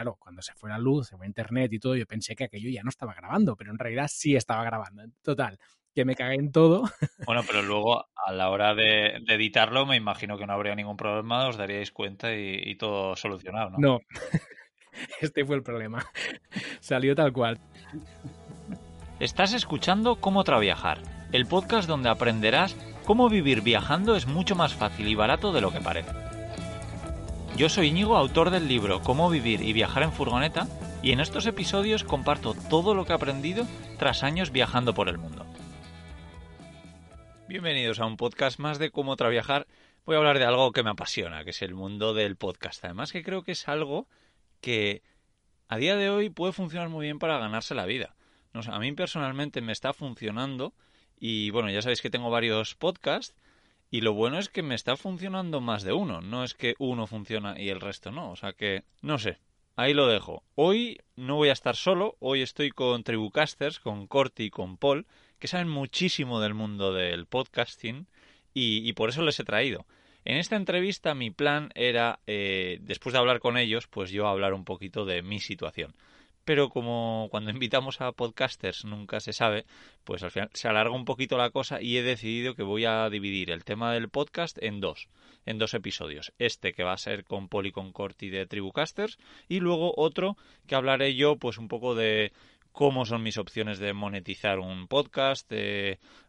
claro, cuando se fue la luz, se fue internet y todo, yo pensé que aquello ya no estaba grabando, pero en realidad sí estaba grabando. Total, que me cagué en todo. Bueno, pero luego a la hora de, editarlo me imagino que no habría ningún problema, os daríais cuenta y, todo solucionado, ¿no? No, este fue el problema. Salió tal cual. Estás escuchando Cómo Traviajar, el podcast donde aprenderás cómo vivir viajando es mucho más fácil y barato de lo que parece. Yo soy Íñigo, autor del libro Cómo vivir y viajar en furgoneta, y en estos episodios comparto todo lo que he aprendido tras años viajando por el mundo. Bienvenidos a un podcast más de cómo trabajar. Voy a hablar de algo que me apasiona, que es el mundo del podcast. Además que creo que es algo que a día de hoy puede funcionar muy bien para ganarse la vida. A mí personalmente me está funcionando y bueno, ya sabéis que tengo varios podcasts y lo bueno es que me está funcionando más de uno. No es que uno funciona y el resto no. O sea que, no sé, ahí lo dejo. Hoy no voy a estar solo, hoy estoy con Tribucasters, con Corti y con Paul que saben muchísimo del mundo del podcasting y, por eso les he traído. En esta entrevista mi plan era, eh, después de hablar con ellos, pues yo hablar un poquito de mi situación. Pero como cuando invitamos a podcasters nunca se sabe, pues al final se alarga un poquito la cosa y he decidido que voy a dividir el tema del podcast en dos, en dos episodios. Este que va a ser con Poli con Corti de Tribucasters y luego otro que hablaré yo pues un poco de cómo son mis opciones de monetizar un podcast,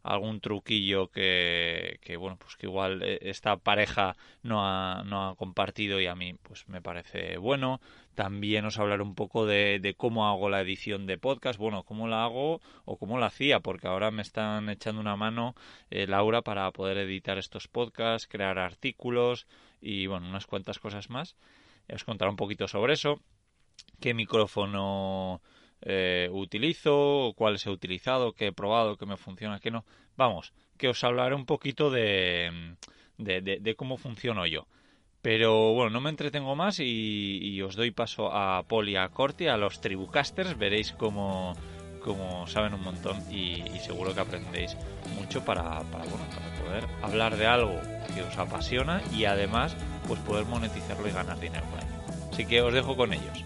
algún truquillo que, bueno, pues que igual eh, esta pareja no ha, no ha compartido y a mí pues me parece bueno. También os hablaré un poco de, cómo hago la edición de podcast, bueno, cómo la hago o cómo la hacía, porque ahora me están echando una mano eh, Laura para poder editar estos podcasts, crear artículos y bueno, unas cuantas cosas más. Os contaré un poquito sobre eso. ¿Qué micrófono eh, utilizo, cuáles he utilizado, qué he probado, qué me funciona, qué no. Vamos, que os hablaré un poquito de, de, cómo funciono yo. Pero bueno, no me entretengo más y, os doy paso a y a Corti, a los Tribucasters. Veréis cómo, saben un montón y, seguro que aprendéis mucho para, para, bueno, para poder hablar de algo que os apasiona y además pues poder monetizarlo y ganar dinero con ello. Así que os dejo con ellos.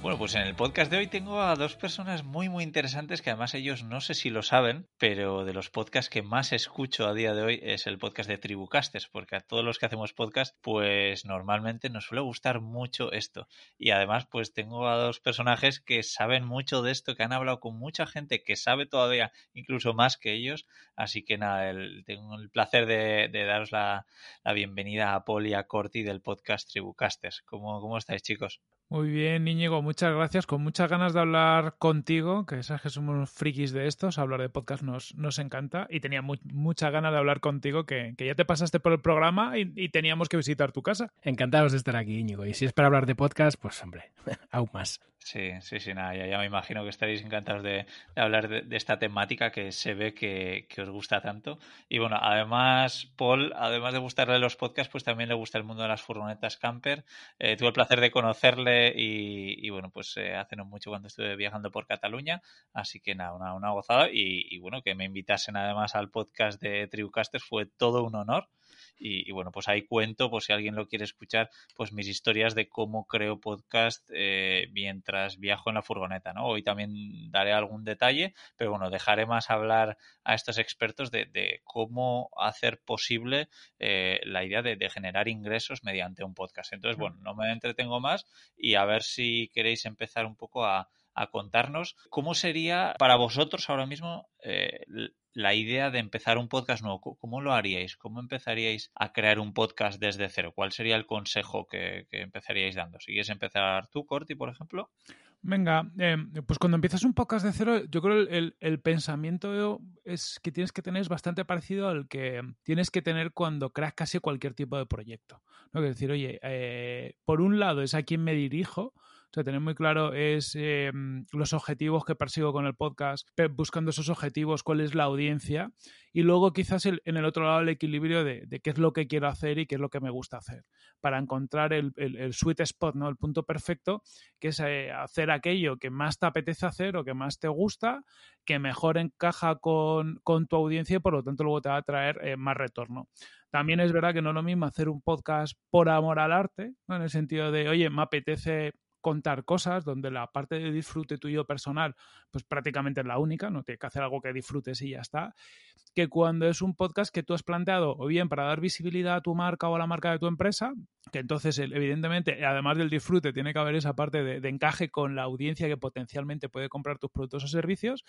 Bueno, pues en el podcast de hoy tengo a dos personas muy muy interesantes que además ellos no sé si lo saben, pero de los podcasts que más escucho a día de hoy es el podcast de Tribucastes, porque a todos los que hacemos podcast pues normalmente nos suele gustar mucho esto. Y además pues tengo a dos personajes que saben mucho de esto, que han hablado con mucha gente que sabe todavía incluso más que ellos, así que nada, tengo el placer de, daros la, bienvenida a Paul y a Corti del podcast Tribucasters. ¿Cómo, cómo estáis chicos? Muy bien, Íñigo, muchas gracias. Con muchas ganas de hablar contigo, que sabes que somos frikis de estos, hablar de podcast nos, nos encanta y tenía muchas ganas de hablar contigo, que, ya te pasaste por el programa y, teníamos que visitar tu casa. Encantados de estar aquí, Íñigo. Y si es para hablar de podcast, pues hombre, aún más. Sí, sí, sí, nada, ya, me imagino que estaréis encantados de, hablar de, esta temática que se ve que, os gusta tanto. Y bueno, además, Paul, además de gustarle los podcasts, pues también le gusta el mundo de las furgonetas camper. Eh, tuve el placer de conocerle y, bueno, pues eh, hace no mucho cuando estuve viajando por Cataluña, así que nada, una, gozada. Y, y, bueno, que me invitasen además al podcast de Tribucasters fue todo un honor. Y, bueno, pues ahí cuento, por si alguien lo quiere escuchar, pues mis historias de cómo creo podcast eh, mientras viajo en la furgoneta, ¿no? Hoy también daré algún detalle, pero bueno, dejaré más hablar a estos expertos de, cómo hacer posible eh, la idea de, generar ingresos mediante un podcast. Entonces, bueno, no me entretengo más y a ver si queréis empezar un poco a, contarnos cómo sería para vosotros ahora mismo eh, la idea de empezar un podcast nuevo, ¿cómo lo haríais? ¿Cómo empezaríais a crear un podcast desde cero? ¿Cuál sería el consejo que, empezaríais dando? Si quieres empezar tú, Corti, por ejemplo. Venga, eh, pues cuando empiezas un podcast de cero, yo creo el, el, pensamiento es que tienes que tener es bastante parecido al que tienes que tener cuando creas casi cualquier tipo de proyecto. ¿no? Es decir, oye, eh, por un lado es a quien me dirijo, O sea, tener muy claro es eh, los objetivos que persigo con el podcast, buscando esos objetivos, cuál es la audiencia y luego quizás en el otro lado el equilibrio de, qué es lo que quiero hacer y qué es lo que me gusta hacer para encontrar el, sweet spot, ¿no? El punto perfecto, que es eh, hacer aquello que más te apetece hacer o que más te gusta, que mejor encaja con, tu audiencia y por lo tanto luego te va a traer eh, más retorno. También es verdad que no es lo mismo hacer un podcast por amor al arte, en el sentido de, oye, me apetece contar cosas donde la parte de disfrute tuyo personal pues prácticamente es la única, no tienes que hacer algo que disfrutes y ya está, que cuando es un podcast que tú has planteado o bien para dar visibilidad a tu marca o a la marca de tu empresa, que entonces evidentemente además del disfrute tiene que haber esa parte de, de encaje con la audiencia que potencialmente puede comprar tus productos o servicios,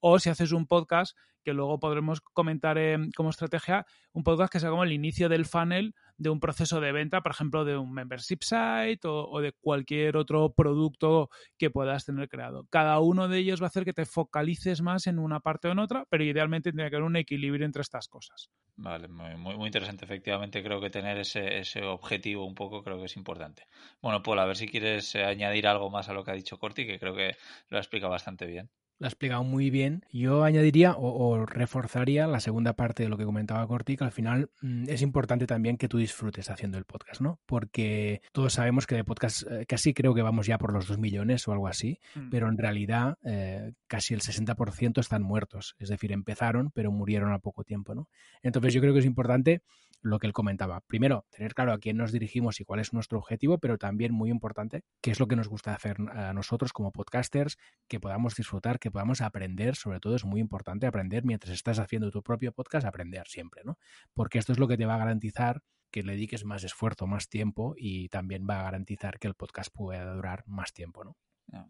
o si haces un podcast que luego podremos comentar como estrategia, un podcast que sea como el inicio del funnel de un proceso de venta, por ejemplo, de un membership site o, de cualquier otro producto que puedas tener creado. Cada uno de ellos va a hacer que te focalices más en una parte o en otra, pero idealmente tendría que haber un equilibrio entre estas cosas. Vale, muy, interesante. Efectivamente, creo que tener ese, ese objetivo un poco creo que es importante. Bueno, Paul, a ver si quieres eh, añadir algo más a lo que ha dicho Corti, que creo que lo ha explicado bastante bien lo ha explicado muy bien. Yo añadiría o, reforzaría la segunda parte de lo que comentaba Corti, que al final mm, es importante también que tú disfrutes haciendo el podcast, ¿no? Porque todos sabemos que de podcast eh, casi creo que vamos ya por los dos millones o algo así, mm. pero en realidad eh, casi el 60% están muertos. Es decir, empezaron, pero murieron a poco tiempo, ¿no? Entonces yo creo que es importante lo que él comentaba. Primero, tener claro a quién nos dirigimos y cuál es nuestro objetivo, pero también muy importante, qué es lo que nos gusta hacer a nosotros como podcasters, que podamos disfrutar, que podamos aprender, sobre todo es muy importante aprender mientras estás haciendo tu propio podcast, aprender siempre, ¿no? Porque esto es lo que te va a garantizar que le dediques más esfuerzo, más tiempo y también va a garantizar que el podcast pueda durar más tiempo, ¿no?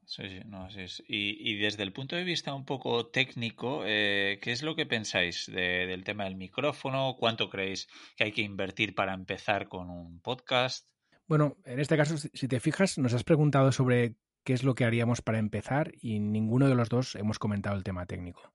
Sí, sí, no, es. Y, desde el punto de vista un poco técnico, eh, ¿qué es lo que pensáis del tema del micrófono? ¿Cuánto creéis que hay que invertir para empezar con un podcast? Bueno, en este caso, si te fijas, nos has preguntado sobre qué es lo que haríamos para empezar y ninguno de los dos hemos comentado el tema técnico.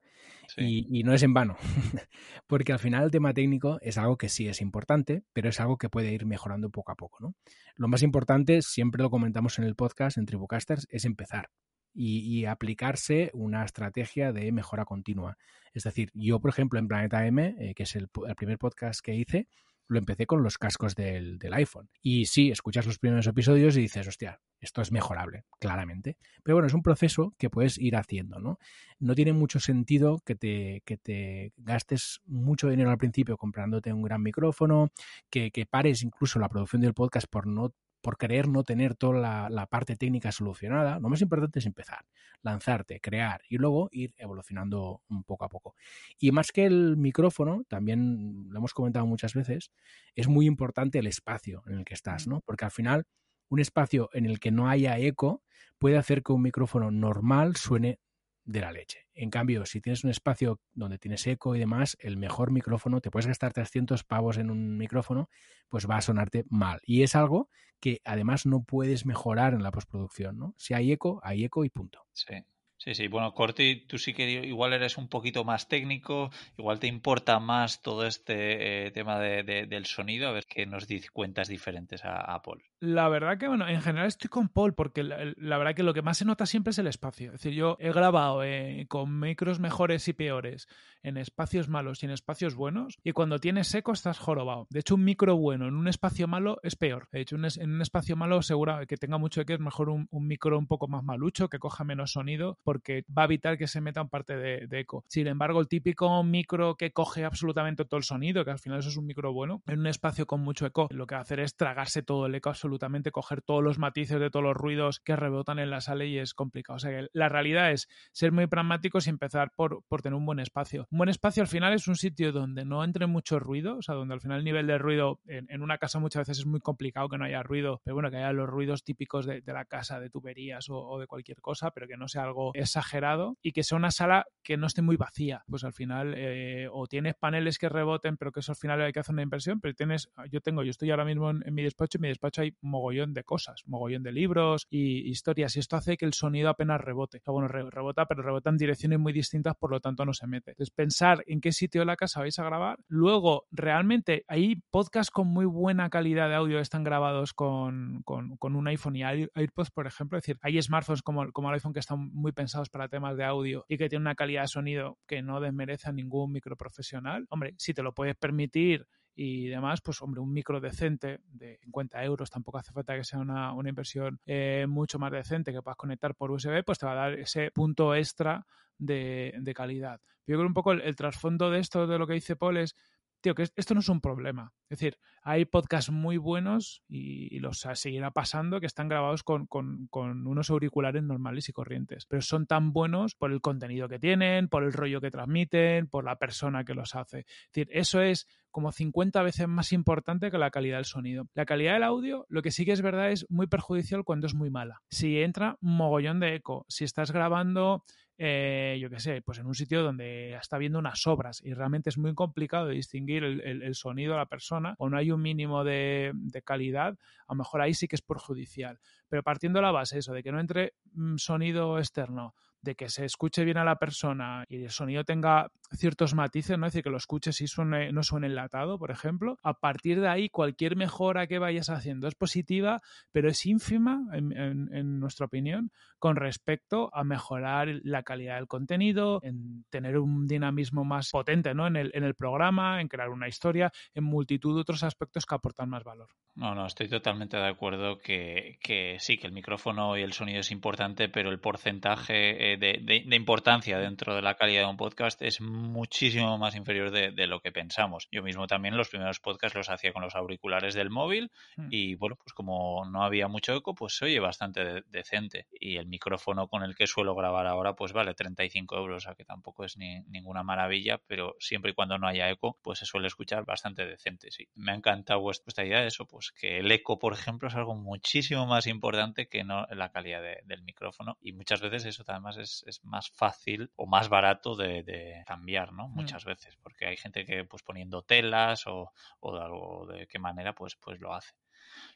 Y, no es en vano, porque al final el tema técnico es algo que sí es importante, pero es algo que puede ir mejorando poco a poco. ¿no? Lo más importante, siempre lo comentamos en el podcast, en Tribucasters, es empezar y, aplicarse una estrategia de mejora continua. Es decir, yo, por ejemplo, en Planeta M, eh, que es el primer podcast que hice, lo empecé con los cascos del, iPhone. Y sí, escuchas los primeros episodios y dices, hostia, esto es mejorable, claramente. Pero bueno, es un proceso que puedes ir haciendo, ¿no? No tiene mucho sentido que te, que te gastes mucho dinero al principio comprándote un gran micrófono, que, que pares incluso la producción del podcast por no por querer no tener toda la, parte técnica solucionada, lo más importante es empezar, lanzarte, crear y luego ir evolucionando un poco a poco. Y más que el micrófono, también lo hemos comentado muchas veces, es muy importante el espacio en el que estás, ¿no? Porque al final un espacio en el que no haya eco puede hacer que un micrófono normal suene de la leche. En cambio, si tienes un espacio donde tienes eco y demás, el mejor micrófono, te puedes gastar 300 pavos en un micrófono, pues va a sonarte mal. Y es algo que además no puedes mejorar en la postproducción, ¿no? Si hay eco, hay eco y punto. Sí. Sí, sí, bueno, Corti, tú sí que igual eres un poquito más técnico, igual te importa más todo este eh, tema de, del sonido, a ver qué nos cuentas diferentes a, a Paul. La verdad que, bueno, en general estoy con Paul porque la, verdad que lo que más se nota siempre es el espacio. Es decir, yo he grabado eh, con micros mejores y peores en espacios malos y en espacios buenos y cuando tienes eco estás jorobado. De hecho, un micro bueno en un espacio malo es peor. De hecho, en un espacio malo seguro que tenga mucho eco es mejor un, micro un poco más malucho, que coja menos sonido porque va a evitar que se meta parte de, de eco. Sin embargo, el típico micro que coge absolutamente todo el sonido, que al final eso es un micro bueno, en un espacio con mucho eco, lo que va a hacer es tragarse todo el eco absolutamente absolutamente coger todos los matices de todos los ruidos que rebotan en la sala y es complicado. O sea que la realidad es ser muy pragmáticos y empezar por, por tener un buen espacio. Un buen espacio al final es un sitio donde no entre mucho ruido, o sea, donde al final el nivel de ruido en, una casa muchas veces es muy complicado que no haya ruido, pero bueno, que haya los ruidos típicos de, la casa, de tuberías o, de cualquier cosa, pero que no sea algo exagerado y que sea una sala que no esté muy vacía. Pues al final, eh, o tienes paneles que reboten, pero que eso al final hay que hacer una inversión, pero tienes, yo tengo, yo estoy ahora mismo en, mi despacho, en mi despacho hay mogollón de cosas, mogollón de libros y historias, y esto hace que el sonido apenas rebote. Bueno, rebota, pero rebota en direcciones muy distintas, por lo tanto no se mete. Entonces, pensar en qué sitio de la casa vais a grabar. Luego, realmente, hay podcasts con muy buena calidad de audio que están grabados con, con, con un iPhone y AirPods, por ejemplo. Es decir, hay smartphones como, como el iPhone que están muy pensados para temas de audio y que tienen una calidad de sonido que no desmerece a ningún microprofesional. Hombre, si te lo puedes permitir y demás, pues hombre, un micro decente de 50 euros, tampoco hace falta que sea una, una inversión eh, mucho más decente que puedas conectar por USB, pues te va a dar ese punto extra de, de calidad. Yo creo un poco el, trasfondo de esto, de lo que dice Paul, es tío, que esto no es un problema. Es decir, hay podcasts muy buenos y, los seguirá pasando que están grabados con, con, unos auriculares normales y corrientes, pero son tan buenos por el contenido que tienen, por el rollo que transmiten, por la persona que los hace. Es decir, eso es como 50 veces más importante que la calidad del sonido. La calidad del audio, lo que sí que es verdad, es muy perjudicial cuando es muy mala. Si entra mogollón de eco, si estás grabando eh, yo qué sé, pues en un sitio donde está viendo unas obras y realmente es muy complicado distinguir el, sonido de la persona o no hay un mínimo de, de, calidad, a lo mejor ahí sí que es perjudicial. Pero partiendo de la base eso, de que no entre mm, sonido externo, de que se escuche bien a la persona y el sonido tenga ciertos matices, ¿no? Es decir, que lo escuches y suene, no suene enlatado, por ejemplo. A partir de ahí, cualquier mejora que vayas haciendo es positiva, pero es ínfima, en, nuestra opinión, con respecto a mejorar la calidad del contenido, en tener un dinamismo más potente ¿no? en, el, en el programa, en crear una historia, en multitud de otros aspectos que aportan más valor. No, no, estoy totalmente de acuerdo que, que sí, que el micrófono y el sonido es importante, pero el porcentaje de, de, importancia dentro de la calidad de un podcast es muchísimo más inferior de, lo que pensamos. Yo mismo también los primeros podcasts los hacía con los auriculares del móvil mm. y bueno, pues como no había mucho eco, pues se oye bastante decente. Y el micrófono con el que suelo grabar ahora, pues vale 35 euros, o sea que tampoco es ni, ninguna maravilla, pero siempre y cuando no haya eco, pues se suele escuchar bastante decente, sí. Me ha encantado vuestra idea de eso, pues que el eco, por ejemplo, es algo muchísimo más importante que no la calidad del micrófono y muchas veces eso además es es, más fácil o más barato de, cambiar, ¿no? Mm. Muchas veces, porque hay gente que pues poniendo telas o, o de algo de qué manera pues, pues lo hace.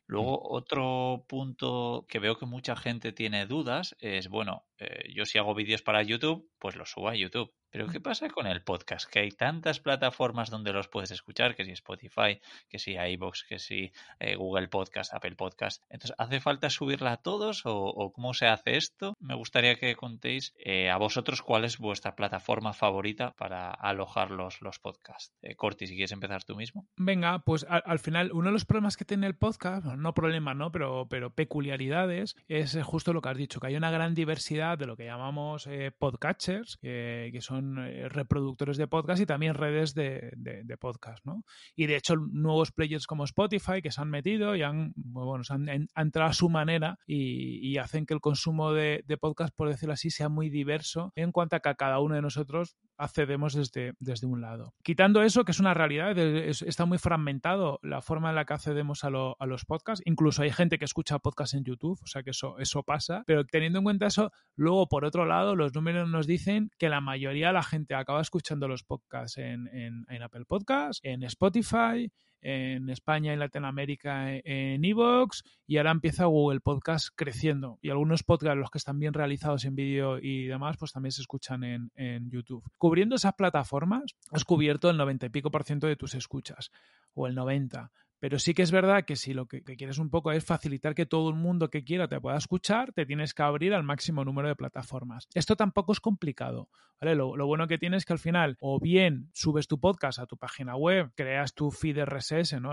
Luego, mm. otro punto que veo que mucha gente tiene dudas es, bueno, eh, yo si hago vídeos para YouTube, pues los subo a YouTube. Pero ¿qué pasa con el podcast? Que hay tantas plataformas donde los puedes escuchar, que si Spotify, que si iVoox, que si eh, Google Podcast, Apple Podcast. Entonces, ¿hace falta subirla a todos o, cómo se hace esto? Me gustaría que contéis eh, a vosotros cuál es vuestra plataforma favorita para alojar los, los podcasts. Eh, Corti, si quieres empezar tú mismo. Venga, pues al, final uno de los problemas que tiene el podcast, no problemas, ¿no? Pero, pero peculiaridades, es justo lo que has dicho, que hay una gran diversidad de lo que llamamos podcatchers, que son eh, reproductores de podcast y también redes de, podcast, ¿no? Y de hecho, nuevos players como Spotify que se han metido y han, bueno, han, entrado a su manera y, hacen que el consumo de, podcast, por decirlo así, sea muy diverso en cuanto a que a cada uno de nosotros accedemos desde, desde un lado. Quitando eso, que es una realidad, está muy fragmentado la forma en la que accedemos a, los podcasts. Incluso hay gente que escucha podcasts en YouTube, o sea que eso, eso pasa. Pero teniendo en cuenta eso, luego, por otro lado, los números nos dicen que la mayoría de la gente acaba escuchando los podcasts en, en, Apple Podcasts, en Spotify, en España y Latinoamérica en Evox y ahora empieza Google Podcast creciendo y algunos podcasts los que están bien realizados en vídeo y demás pues también se escuchan en, en, YouTube. Cubriendo esas plataformas has cubierto el 90 y pico por ciento de tus escuchas o el 90 pero sí que es verdad que si lo que, quieres un poco es facilitar que todo el mundo que quiera te pueda escuchar, te tienes que abrir al máximo número de plataformas. Esto tampoco es complicado. Lo, bueno que tienes es que al final o bien subes tu podcast a tu página web, creas tu feed RSS, ¿no?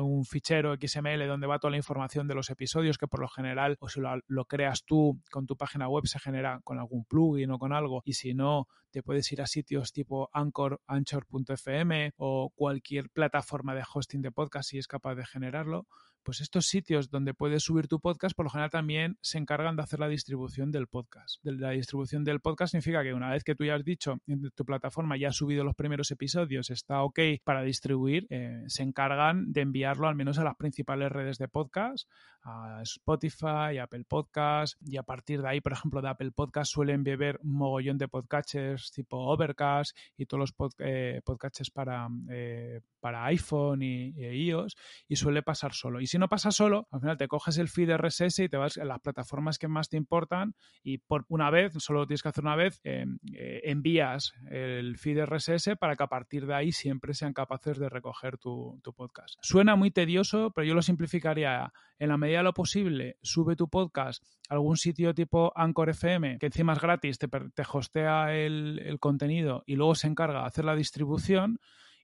un, fichero XML donde va toda la información de los episodios que por lo general o si lo, lo creas tú con tu página web se genera con algún plugin o con algo y si no te puedes ir a sitios tipo Anchor, Anchor.fm o cualquier plataforma de hosting de podcast si es capaz de generarlo pues estos sitios donde puedes subir tu podcast, por lo general también se encargan de hacer la distribución del podcast. La distribución del podcast significa que una vez que tú ya has dicho en tu plataforma ya has subido los primeros episodios, está ok para distribuir, eh, se encargan de enviarlo al menos a las principales redes de podcast, a Spotify, Apple Podcast, y a partir de ahí, por ejemplo, de Apple Podcast suelen beber un mogollón de podcasters tipo Overcast y todos los eh, podcasters para, eh, para iPhone y, iOS, y suele pasar solo. Y si no pasa solo, al final te coges el feed RSS y te vas a las plataformas que más te importan y por una vez, solo lo tienes que hacer una vez, envías el feed RSS para que a partir de ahí siempre sean capaces de recoger tu, tu podcast. Suena muy tedioso, pero yo lo simplificaría en la medida de lo posible, sube tu podcast a algún sitio tipo Anchor FM, que encima es gratis, te, te hostea el, el contenido y luego se encarga de hacer la distribución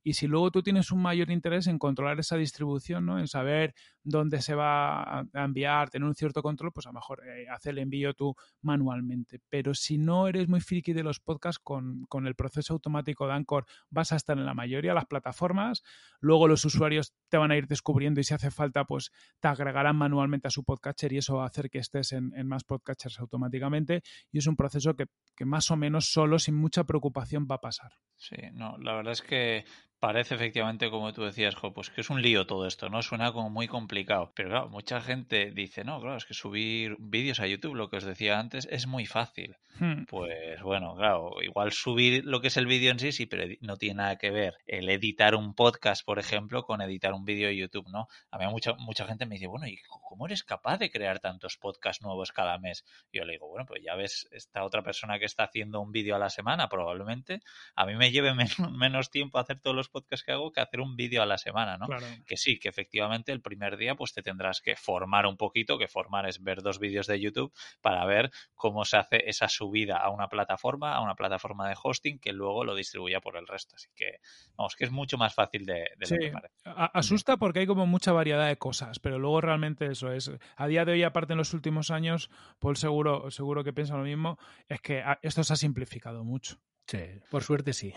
y si luego tú tienes un mayor interés en controlar esa distribución, ¿no? en saber dónde se va a enviar, tener un cierto control, pues a lo mejor eh, hacer el envío tú manualmente. Pero si no eres muy friki de los podcasts, con, con, el proceso automático de Anchor vas a estar en la mayoría de las plataformas. Luego los usuarios te van a ir descubriendo y si hace falta, pues te agregarán manualmente a su podcatcher y eso va a hacer que estés en, en más podcatchers automáticamente. Y es un proceso que, que más o menos solo, sin mucha preocupación, va a pasar. Sí, no, la verdad es que parece efectivamente, como tú decías, jo, pues que es un lío todo esto, ¿no? Suena como muy complicado. Pero claro, mucha gente dice, no, claro, es que subir vídeos a YouTube, lo que os decía antes, es muy fácil. Hmm. Pues bueno, claro, igual subir lo que es el vídeo en sí, sí, pero no tiene nada que ver el editar un podcast, por ejemplo, con editar un vídeo de YouTube, ¿no? A mí mucha, mucha gente me dice, bueno, ¿y cómo eres capaz de crear tantos podcasts nuevos cada mes? Y yo le digo, bueno, pues ya ves, esta otra persona que está haciendo un vídeo a la semana, probablemente, a mí me lleve menos tiempo hacer todos los podcasts que hago que hacer un vídeo a la semana, ¿no? Que sí, que efectivamente el primer día pues te tendrás que formar un poquito, que formar es ver dos vídeos de YouTube para ver cómo se hace esa subida a una plataforma, a una plataforma de hosting que luego lo distribuya por el resto. Así que, vamos, que es mucho más fácil de, lo que parece. Asusta porque hay como mucha variedad de cosas, pero luego realmente eso es. A día de hoy, aparte en los últimos años, Paul seguro, seguro que piensa lo mismo, es que esto se ha simplificado mucho. Sí, por suerte sí.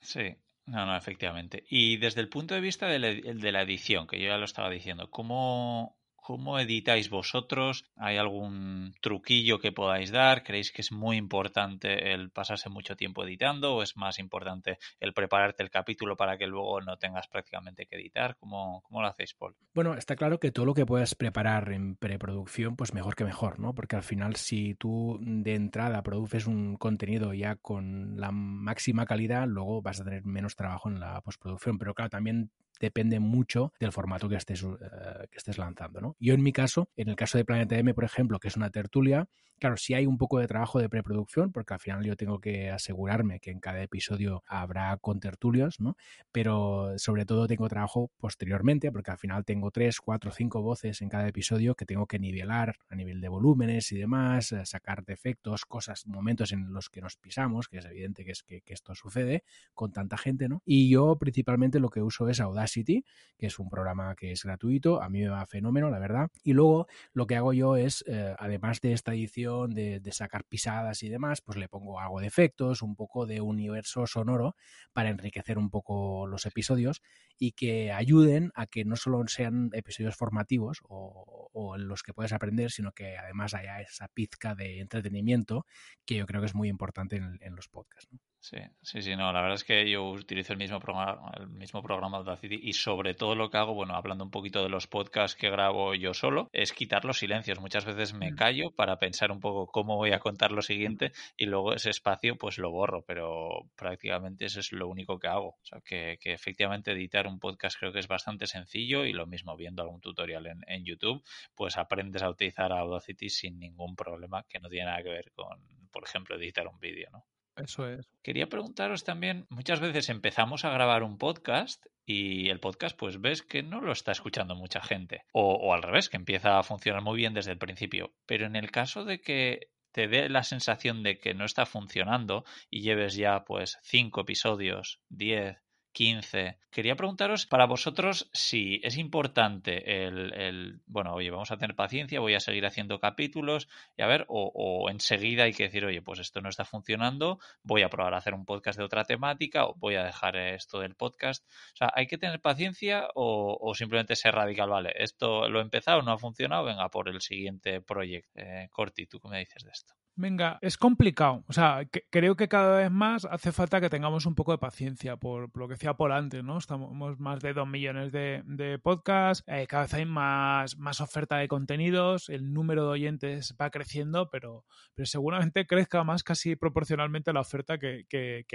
Sí, no, no, efectivamente. Y desde el punto de vista de la, edición, que yo ya lo estaba diciendo, ¿cómo, ¿Cómo editáis vosotros? ¿Hay algún truquillo que podáis dar? ¿Creéis que es muy importante el pasarse mucho tiempo editando o es más importante el prepararte el capítulo para que luego no tengas prácticamente que editar? ¿Cómo, cómo lo hacéis, Paul? Bueno, está claro que todo lo que puedas preparar en preproducción, pues mejor que mejor, ¿no? Porque al final si tú de entrada produces un contenido ya con la máxima calidad, luego vas a tener menos trabajo en la postproducción. Pero claro, también depende mucho del formato que estés, eh, que estés lanzando. ¿no? Yo en mi caso, en el caso de Planeta M, por ejemplo, que es una tertulia, claro, sí hay un poco de trabajo de preproducción, porque al final yo tengo que asegurarme que en cada episodio habrá contertulios, ¿no? pero sobre todo tengo trabajo posteriormente, porque al final tengo tres, cuatro, cinco voces en cada episodio que tengo que nivelar a nivel de volúmenes y demás, eh, sacar defectos, cosas, momentos en los que nos pisamos, que es evidente que, es que, esto sucede con tanta gente, ¿no? Y yo principalmente lo que uso es Audacity City, que es un programa que es gratuito, a mí me va fenómeno, la verdad. Y luego lo que hago yo es, eh, además de esta edición, de, sacar pisadas y demás, pues le pongo algo de efectos, un poco de universo sonoro para enriquecer un poco los episodios y que ayuden a que no solo sean episodios formativos o, en los que puedes aprender, sino que además haya esa pizca de entretenimiento que yo creo que es muy importante en, los podcasts. Sí, sí, sí, no, la verdad es que yo utilizo el mismo programa, el mismo programa Audacity y sobre todo lo que hago, bueno, hablando un poquito de los podcasts que grabo yo solo, es quitar los silencios. Muchas veces me mm. callo para pensar un poco cómo voy a contar lo siguiente y luego ese espacio pues lo borro, pero prácticamente eso es lo único que hago. O sea, que, que efectivamente editar un podcast creo que es bastante sencillo y lo mismo viendo algún tutorial en, en YouTube, pues aprendes a utilizar Audacity sin ningún problema que no tiene nada que ver con, por ejemplo, editar un vídeo, ¿no? Eso es. Quería preguntaros también, muchas veces empezamos a grabar un podcast y el podcast pues ves que no lo está escuchando mucha gente. O, al revés, que empieza a funcionar muy bien desde el principio. Pero en el caso de que te dé la sensación de que no está funcionando y lleves ya pues cinco episodios, 10, 15. Quería preguntaros para vosotros si es importante el, bueno, oye, vamos a tener paciencia, voy a seguir haciendo capítulos y a ver, o, enseguida hay que decir, oye, pues esto no está funcionando, voy a probar a hacer un podcast de otra temática o voy a dejar esto del podcast. O sea, hay que tener paciencia o, simplemente ser radical, vale, esto lo he empezado, no ha funcionado, venga por el siguiente proyecto. Eh, Corti, ¿tú qué me dices de esto? Venga, es complicado. O sea, creo que cada vez más hace falta que tengamos un poco de paciencia, por, lo que decía por antes, ¿no? Estamos más de dos millones de, podcasts, eh, cada vez hay más, más oferta de contenidos, el número de oyentes va creciendo, pero, pero seguramente crezca más casi proporcionalmente la oferta que,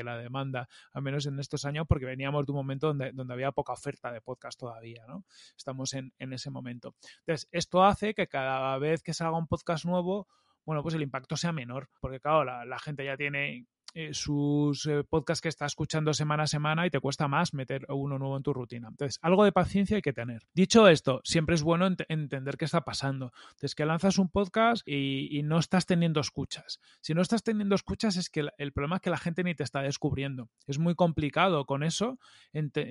la demanda, al menos en estos años, porque veníamos de un momento donde, donde había poca oferta de podcast todavía, ¿no? Estamos en, en ese momento. Entonces, esto hace que cada vez que salga un podcast nuevo, bueno, pues el impacto sea menor, porque claro, la, la gente ya tiene eh, sus eh, podcasts que está escuchando semana a semana y te cuesta más meter uno nuevo en tu rutina. Entonces, algo de paciencia hay que tener. Dicho esto, siempre es bueno entender qué está pasando. Entonces, que lanzas un podcast y, no estás teniendo escuchas. Si no estás teniendo escuchas es que el, problema es que la gente ni te está descubriendo. Es muy complicado con eso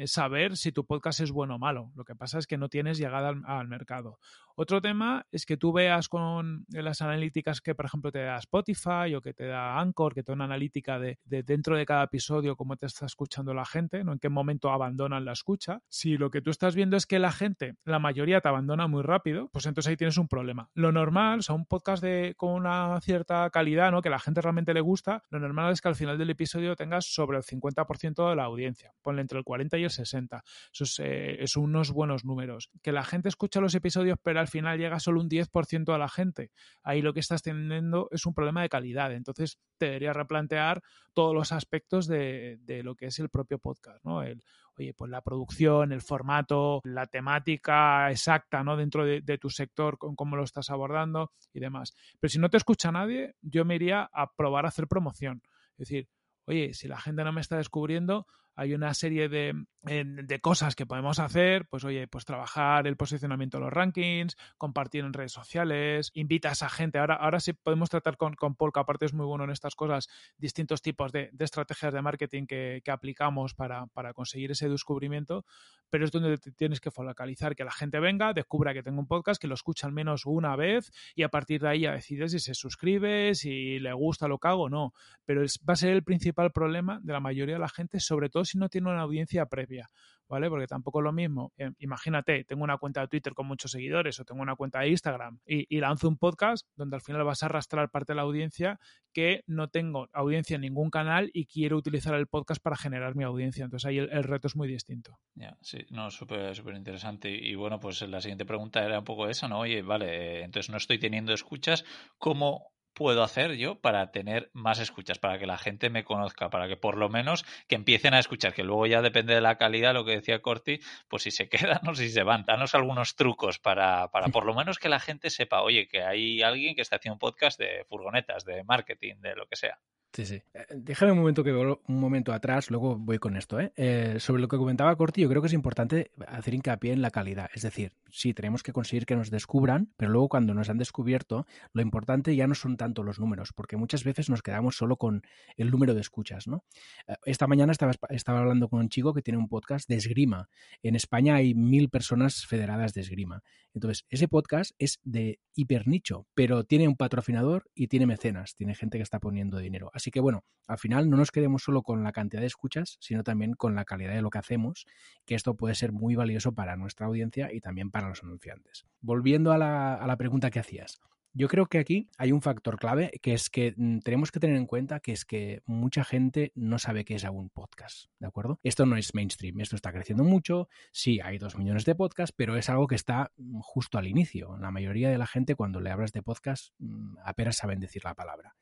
saber si tu podcast es bueno o malo. Lo que pasa es que no tienes llegada al, mercado. Otro tema es que tú veas con las analíticas que, por ejemplo, te da Spotify o que te da Anchor, que te da una analítica de, dentro de cada episodio cómo te está escuchando la gente, ¿no? En qué momento abandonan la escucha. Si lo que tú estás viendo es que la gente, la mayoría te abandona muy rápido, pues entonces ahí tienes un problema. Lo normal, o sea, un podcast de, con una cierta calidad, ¿no? Que la gente realmente le gusta, lo normal es que al final del episodio tengas sobre el 50% de la audiencia. Ponle entre el 40 y el 60. Eso es, eh, es unos buenos números. Que la gente escucha los episodios, pero al final llega solo un 10% a la gente. Ahí lo que estás teniendo es un problema de calidad. Entonces te debería replantear todos los aspectos de, lo que es el propio podcast, ¿no? El, oye, pues la producción, el formato, la temática exacta, ¿no? Dentro de, tu sector, con cómo lo estás abordando y demás. Pero si no te escucha nadie, yo me iría a probar a hacer promoción. Es decir, oye, si la gente no me está descubriendo, hay una serie de, de, cosas que podemos hacer, pues oye, pues trabajar el posicionamiento de los rankings, compartir en redes sociales, invitas a gente. Ahora, ahora sí podemos tratar con, con Paul, que aparte es muy bueno en estas cosas, distintos tipos de, de estrategias de marketing que, que aplicamos para, para, conseguir ese descubrimiento, pero es donde tienes que focalizar, que la gente venga, descubra que tengo un podcast, que lo escucha al menos una vez y a partir de ahí ya decides si se suscribe, si le gusta lo que hago o no. Pero es, va a ser el principal problema de la mayoría de la gente, sobre todo si no tiene una audiencia previa, ¿vale? Porque tampoco es lo mismo. Eh, imagínate, tengo una cuenta de Twitter con muchos seguidores o tengo una cuenta de Instagram y, lanzo un podcast donde al final vas a arrastrar parte de la audiencia que no tengo audiencia en ningún canal y quiero utilizar el podcast para generar mi audiencia. Entonces ahí el, reto es muy distinto. Ya, sí, no, súper súper interesante. Y, bueno, pues la siguiente pregunta era un poco esa, ¿no? Oye, vale, entonces no estoy teniendo escuchas, ¿cómo puedo hacer yo para tener más escuchas, para que la gente me conozca, para que por lo menos que empiecen a escuchar, que luego ya depende de la calidad, lo que decía Corti, pues si se quedan o si se van, danos algunos trucos para, para por lo menos que la gente sepa, oye, que hay alguien que está haciendo un podcast de furgonetas, de marketing, de lo que sea. Sí, sí. Eh, déjame un momento que un momento atrás, luego voy con esto. ¿eh? ¿eh? sobre lo que comentaba Corti, yo creo que es importante hacer hincapié en la calidad. Es decir, sí, tenemos que conseguir que nos descubran, pero luego cuando nos han descubierto, lo importante ya no son tanto los números, porque muchas veces nos quedamos solo con el número de escuchas. ¿no? Eh, esta mañana estaba, estaba hablando con un chico que tiene un podcast de esgrima. En España hay mil personas federadas de esgrima. Entonces, ese podcast es de hipernicho, pero tiene un patrocinador y tiene mecenas, tiene gente que está poniendo dinero. Así que bueno, al final no nos quedemos solo con la cantidad de escuchas, sino también con la calidad de lo que hacemos, que esto puede ser muy valioso para nuestra audiencia y también para los anunciantes. Volviendo a la, a la pregunta que hacías. Yo creo que aquí hay un factor clave que es que mm, tenemos que tener en cuenta que es que mucha gente no sabe qué es aún podcast, ¿de acuerdo? Esto no es mainstream, esto está creciendo mucho, sí, hay dos millones de podcasts, pero es algo que está mm, justo al inicio. La mayoría de la gente cuando le hablas de podcast mm, apenas saben decir la palabra.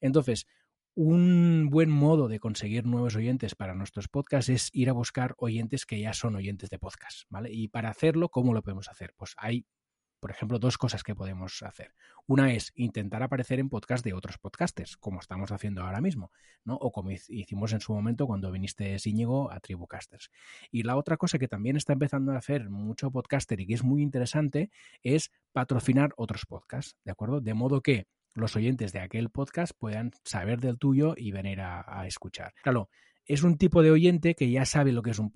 Entonces, un buen modo de conseguir nuevos oyentes para nuestros podcasts es ir a buscar oyentes que ya son oyentes de podcast, ¿vale? Y para hacerlo, ¿cómo lo podemos hacer? Pues hay, por ejemplo, dos cosas que podemos hacer. Una es intentar aparecer en podcast de otros podcasters, como estamos haciendo ahora mismo, ¿no? O como hicimos en su momento cuando viniste Íñigo a Tribucasters. Y la otra cosa que también está empezando a hacer mucho podcaster y que es muy interesante es patrocinar otros podcasts, ¿de acuerdo? De modo que los oyentes de aquel podcast puedan saber del tuyo y venir a, escuchar. Claro, es un tipo de oyente que ya sabe lo que es un,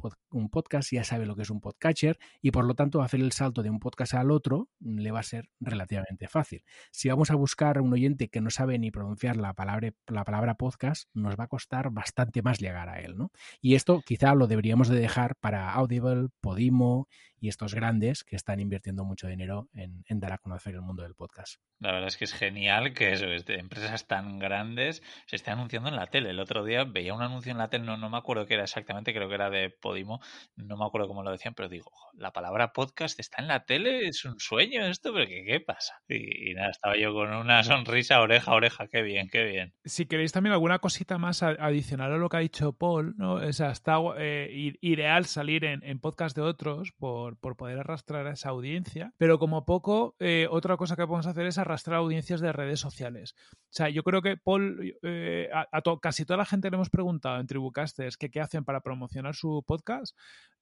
podcast, ya sabe lo que es un podcatcher y por lo tanto hacer el salto de un podcast al otro le va a ser relativamente fácil. Si vamos a buscar un oyente que no sabe ni pronunciar la palabra, la palabra podcast, nos va a costar bastante más llegar a él. ¿no? Y esto quizá lo deberíamos de dejar para Audible, Podimo y estos grandes que están invirtiendo mucho dinero en, dar a conocer el mundo del podcast. La verdad es que es genial que eso, empresas tan grandes se esté anunciando en la tele. El otro día veía un anuncio en la tele, no, no me acuerdo qué era exactamente, creo que era de Podimo, no me acuerdo cómo lo decían, pero digo, la palabra podcast está en la tele, es un sueño esto, pero ¿qué, qué pasa? Y, nada, estaba yo con una sonrisa oreja a oreja, qué bien, qué bien. Si queréis también alguna cosita más adicional a lo que ha dicho Paul, ¿no? O sea, está eh, ideal salir en, en podcast de otros por por, poder arrastrar a esa audiencia, pero como poco, eh, otra cosa que podemos hacer es arrastrar audiencias de redes sociales. O sea, yo creo que Paul, eh, a, casi toda la gente le hemos preguntado en Tribucasters que qué hacen para promocionar su podcast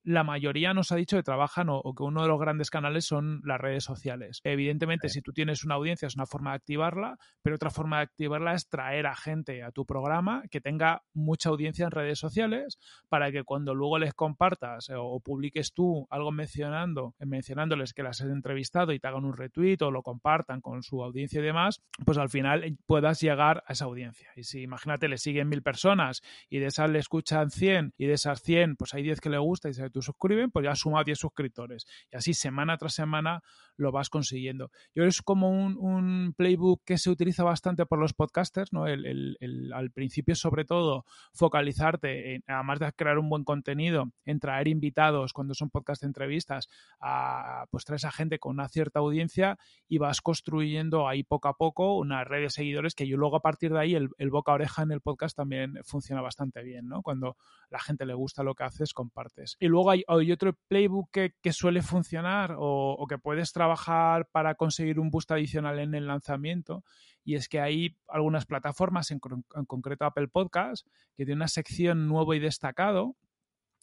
la mayoría nos ha dicho que trabajan o, que uno de los grandes canales son las redes sociales. Evidentemente, si tú tienes una audiencia es una forma de activarla, pero otra forma de activarla es traer a gente a tu programa que tenga mucha audiencia en redes sociales para que cuando luego les compartas o, publiques tú algo mencionándoles que las has entrevistado y te hagan un retweet o lo compartan con su audiencia y demás, pues al final puedas llegar a esa audiencia. Y si imagínate le siguen mil personas y de esas le escuchan 100 y de esas 100 pues hay 10 que le gusta y se tú suscriben, pues ya suma 10 suscriptores. Y así semana tras semana lo vas consiguiendo. Yo es como un, playbook que se utiliza bastante por los podcasters, ¿no? El, al principio, sobre todo, focalizarte, en, además de crear un buen contenido, en traer invitados cuando son podcast entrevistas, a, pues traes a gente con una cierta audiencia y vas construyendo ahí poco a poco una red de seguidores que yo luego a partir de ahí el, boca a oreja en el podcast también funciona bastante bien, ¿no? Cuando la gente le gusta lo que haces, compartes. Y luego hay, otro playbook que, suele funcionar o, que puedes trabajar para conseguir un boost adicional en el lanzamiento. Y es que hay algunas plataformas, en, en concreto Apple Podcast, que tiene una sección nuevo y destacado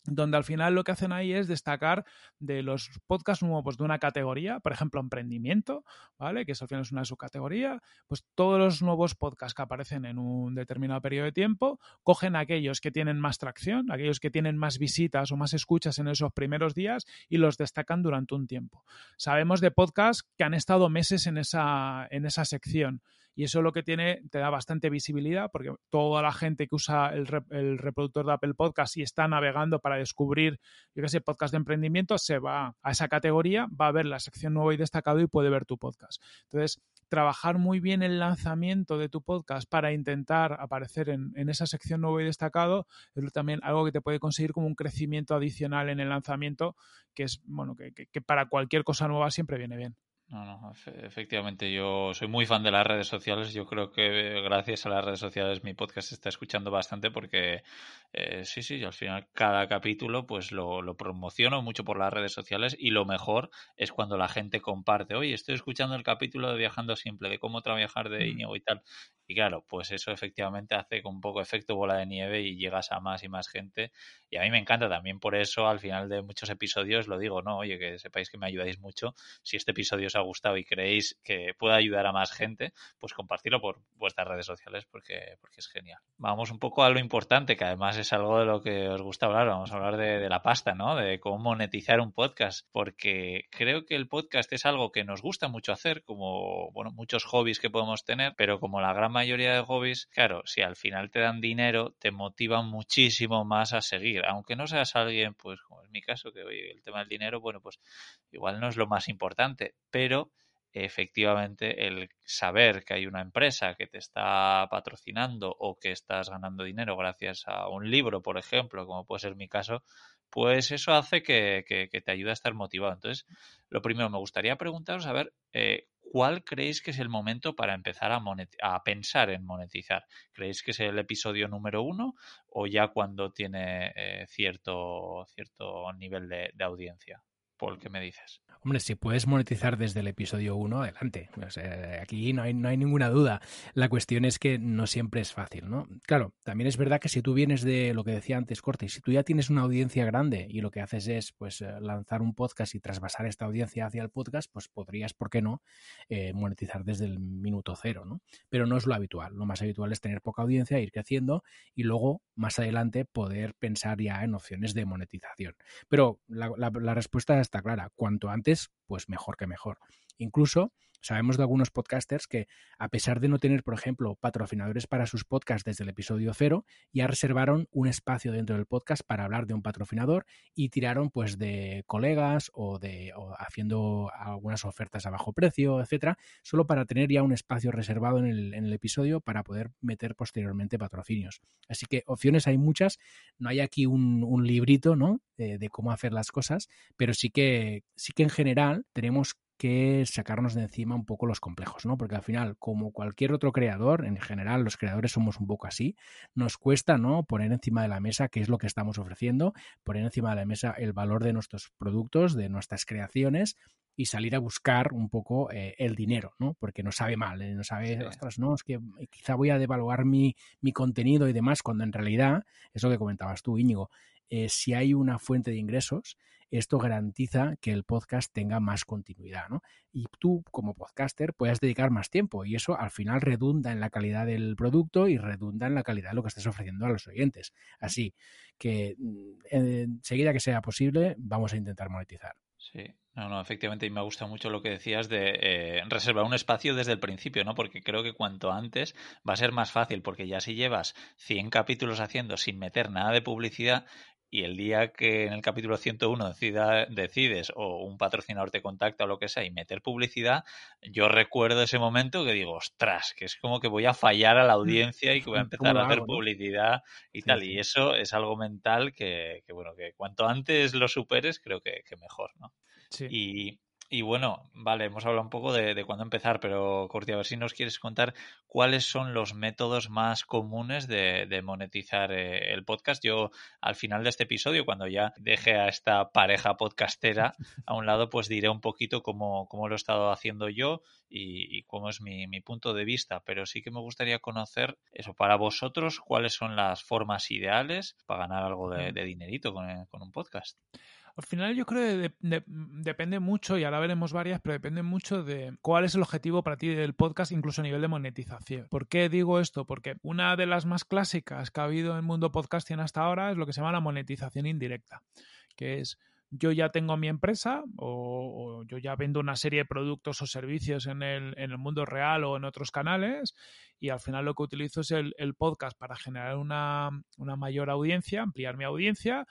donde al final lo que hacen ahí es destacar de los podcasts nuevos de una categoría, por ejemplo, emprendimiento, ¿vale? Que eso al final es una subcategoría, pues todos los nuevos podcasts que aparecen en un determinado periodo de tiempo, cogen aquellos que tienen más tracción, aquellos que tienen más visitas o más escuchas en esos primeros días y los destacan durante un tiempo. Sabemos de podcasts que han estado meses en esa, en esa sección y eso lo que tiene, te da bastante visibilidad porque toda la gente que usa el, reproductor de Apple Podcast y está navegando para descubrir, yo qué sé, podcast de emprendimiento, se va a esa categoría, va a ver la sección nueva y destacado y puede ver tu podcast. Entonces, trabajar muy bien el lanzamiento de tu podcast para intentar aparecer en, esa sección nuevo y destacado es también algo que te puede conseguir como un crecimiento adicional en el lanzamiento, que es, bueno, que para cualquier cosa nueva siempre viene bien. No, no, efectivamente, yo soy muy fan de las redes sociales. Yo creo que gracias a las redes sociales mi podcast se está escuchando bastante porque eh, sí, sí, al final cada capítulo pues lo, lo, promociono mucho por las redes sociales y lo mejor es cuando la gente comparte, oye, estoy escuchando el capítulo de Viajando Simple, de cómo trabajar de mm. Íñigo y tal. Y claro, pues eso efectivamente hace con un poco efecto bola de nieve y llegas a más y más gente. Y a mí me encanta también por eso al final de muchos episodios lo digo, no, oye, que sepáis que me ayudáis mucho. Si este episodio os ha gustado y creéis que puede ayudar a más gente, pues compartirlo por vuestras redes sociales porque, porque es genial. Vamos un poco a lo importante, que además es algo de lo que os gusta hablar. Vamos a hablar de, de la pasta, ¿no? De cómo monetizar un podcast, porque creo que el podcast es algo que nos gusta mucho hacer, como, bueno, muchos hobbies que podemos tener, pero como la gran mayoría de hobbies, claro, si al final te dan dinero, te motivan muchísimo más a seguir. Aunque no seas alguien, pues como en mi caso, que oye, el tema del dinero, bueno, pues igual no es lo más importante, pero efectivamente el saber que hay una empresa que te está patrocinando o que estás ganando dinero gracias a un libro, por ejemplo, como puede ser mi caso, pues eso hace que, te ayude a estar motivado. Entonces, lo primero, me gustaría preguntaros, a ver, eh, ¿cuál creéis que es el momento para empezar a, pensar en monetizar? ¿Creéis que es el episodio número uno o ya cuando tiene eh, cierto, cierto nivel de, audiencia? Paul, ¿qué me dices? Hombre, si puedes monetizar desde el episodio 1, adelante. aquí no hay, no hay ninguna duda. La cuestión es que no siempre es fácil, ¿no? Claro, también es verdad que si tú vienes de lo que decía antes, Corte, si tú ya tienes una audiencia grande y lo que haces es pues eh, lanzar un podcast y trasvasar esta audiencia hacia el podcast, pues podrías, ¿por qué no?, eh, monetizar desde el minuto cero, ¿no? Pero no es lo habitual. Lo más habitual es tener poca audiencia, ir creciendo y luego, más adelante, poder pensar ya en opciones de monetización. Pero la, la respuesta está clara. Cuanto antes pues mejor que mejor. Incluso Sabemos de algunos podcasters que, a pesar de no tener, por ejemplo, patrocinadores para sus podcasts desde el episodio cero, ya reservaron un espacio dentro del podcast para hablar de un patrocinador y tiraron pues de colegas o de haciendo algunas ofertas a bajo precio, etcétera, solo para tener ya un espacio reservado en el, episodio para poder meter posteriormente patrocinios. Así que opciones hay muchas. No hay aquí un, librito, ¿no? De, de, cómo hacer las cosas, pero sí que sí que en general tenemos que sacarnos de encima un poco los complejos, ¿no? Porque al final, como cualquier otro creador, en general los creadores somos un poco así, nos cuesta, ¿no? Poner encima de la mesa qué es lo que estamos ofreciendo, poner encima de la mesa el valor de nuestros productos, de nuestras creaciones y salir a buscar un poco eh, el dinero, ¿no? Porque nos sabe mal, ¿eh? nos sabe, ostras, no, es que quizá voy a devaluar mi, mi contenido y demás, cuando en realidad, eso que comentabas tú, Íñigo, eh, si hay una fuente de ingresos, esto garantiza que el podcast tenga más continuidad, ¿no? Y tú, como podcaster, puedas dedicar más tiempo y eso al final redunda en la calidad del producto y redunda en la calidad de lo que estás ofreciendo a los oyentes. Así que, mm, enseguida que sea posible, vamos a intentar monetizar. Sí, no, no, efectivamente, y me gusta mucho lo que decías de eh, reservar un espacio desde el principio, ¿no? Porque creo que cuanto antes va a ser más fácil, porque ya si llevas 100 capítulos haciendo sin meter nada de publicidad, y el día que en el capítulo 101 decida, decides o un patrocinador te contacta o lo que sea y meter publicidad, yo recuerdo ese momento que digo, ostras, que es como que voy a fallar a la mm. audiencia y que voy a empezar a hacer publicidad y tal. Y eso es algo mental que, que, bueno, que cuanto antes lo superes, creo que, que mejor, ¿no? Sí. Y, y bueno, vale, hemos hablado un poco de, cuándo empezar, pero Corti, a ver si nos quieres contar cuáles son los métodos más comunes de, monetizar eh, el podcast. Yo, al final de este episodio, cuando ya deje a esta pareja podcastera a un lado, pues diré un poquito cómo, cómo lo he estado haciendo yo y, cómo es mi, punto de vista. Pero sí que me gustaría conocer eso, para vosotros, cuáles son las formas ideales para ganar algo de, dinerito con, con un podcast. Al final yo creo que depende mucho, y ahora veremos varias, pero depende mucho de cuál es el objetivo para ti del podcast, incluso a nivel de monetización. ¿Por qué digo esto? Porque una de las más clásicas que ha habido en el mundo podcasting hasta ahora es lo que se llama la monetización indirecta, que es yo ya tengo mi empresa o, yo ya vendo una serie de productos o servicios en el, en el, mundo real o en otros canales y al final lo que utilizo es el, el podcast para generar una, una mayor audiencia, ampliar mi audiencia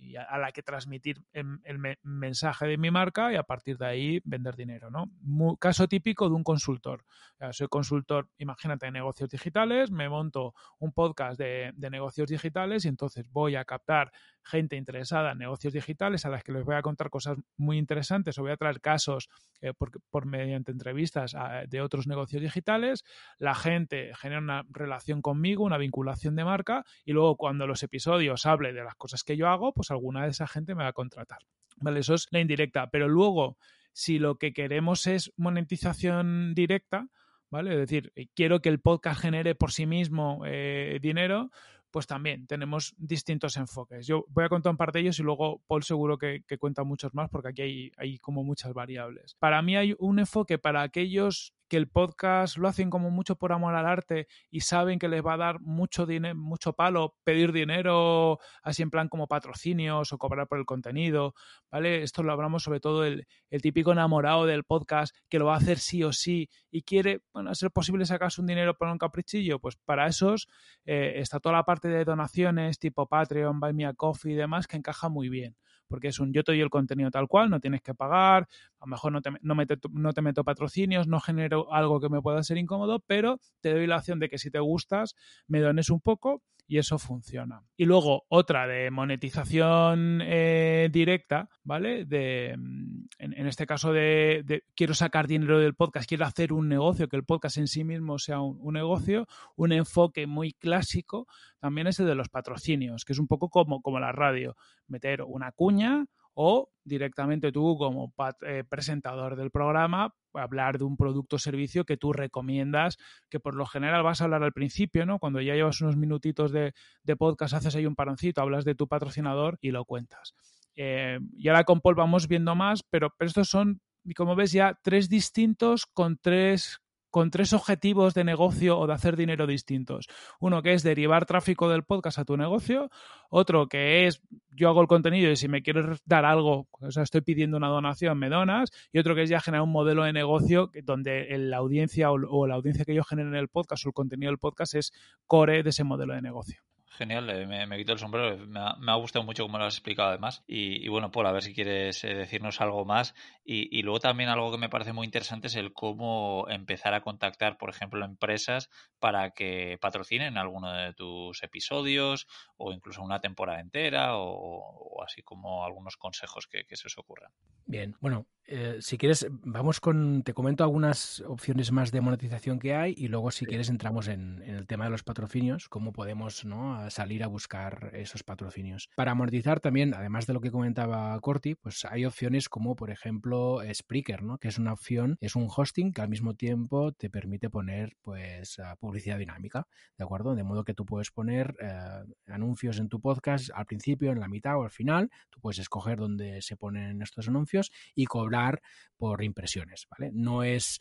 y a, la que transmitir el, mensaje de mi marca y a partir de ahí vender dinero, ¿no? caso típico de un consultor. soy consultor, imagínate, de negocios digitales, me monto un podcast de, negocios digitales y entonces voy a captar gente interesada en negocios digitales a las que les voy a contar cosas muy interesantes o voy a traer casos eh, por, mediante entrevistas de otros negocios digitales. La gente genera una relación conmigo, una vinculación de marca y luego cuando los episodios hable de las cosas que yo hago, pues alguna de esa gente me va a contratar. Vale, eso es la indirecta. Pero luego, si lo que queremos es monetización directa, ¿vale? Es decir, eh, quiero que el podcast genere por sí mismo eh, dinero, pues también tenemos distintos enfoques. Yo voy a contar un par de ellos y luego Paul seguro que, cuenta muchos más porque aquí hay, hay como muchas variables. Para mí hay un enfoque para aquellos que el podcast lo hacen como mucho por amor al arte y saben que les va a dar mucho dinero, mucho palo pedir dinero así en plan como patrocinios o cobrar por el contenido, ¿vale? Esto lo hablamos sobre todo el, el típico enamorado del podcast que lo va a hacer sí o sí y quiere, bueno, ser posible sacarse un dinero por un caprichillo, pues para esos eh, está toda la parte de donaciones tipo Patreon, Buy Me a Coffee y demás que encaja muy bien porque es un yo te doy el contenido tal cual, no tienes que pagar, a lo mejor no te, no, no te meto patrocinios, no genero algo que me pueda ser incómodo, pero te doy la opción de que si te gustas, me dones un poco y eso funciona. Y luego otra de monetización eh, directa, ¿vale? De, mm, en, este caso de, quiero sacar dinero del podcast, quiero hacer un negocio, que el podcast en sí mismo sea un, negocio, un enfoque muy clásico también es el de los patrocinios, que es un poco como, como la radio, meter una cuña o directamente tú como eh, presentador del programa hablar de un producto o servicio que tú recomiendas, que por lo general vas a hablar al principio, ¿no? Cuando ya llevas unos minutitos de, podcast, haces ahí un paroncito, hablas de tu patrocinador y lo cuentas. Eh, y ahora con Paul vamos viendo más, pero, pero estos son, como ves, ya tres distintos con tres con tres objetivos de negocio o de hacer dinero distintos. Uno que es derivar tráfico del podcast a tu negocio, otro que es yo hago el contenido y si me quieres dar algo, o sea, estoy pidiendo una donación, me donas, y otro que es ya generar un modelo de negocio donde la audiencia o, la audiencia que yo genero en el podcast o el contenido del podcast es core de ese modelo de negocio. Genial, eh, me, quito el sombrero. Me ha, gustado mucho como lo has explicado además. Y, bueno, Paul, a ver si quieres eh, decirnos algo más. Y, luego también algo que me parece muy interesante es el cómo empezar a contactar, por ejemplo, empresas para que patrocinen alguno de tus episodios o incluso una temporada entera o, así como algunos consejos que, se os ocurran. Bien, bueno, eh, si quieres, vamos con, te comento algunas opciones más de monetización que hay y luego si quieres entramos en, en, el tema de los patrocinios, cómo podemos ¿no? Salir a buscar esos patrocinios. Para amortizar también, además de lo que comentaba Corti, pues hay opciones como por ejemplo Spreaker, ¿no? que es una opción, es un hosting que al mismo tiempo te permite poner pues publicidad dinámica, ¿de acuerdo? De modo que tú puedes poner eh, anuncios en tu podcast al principio, en la mitad o al final, tú puedes escoger dónde se ponen estos anuncios y cobrar por impresiones, ¿vale? No es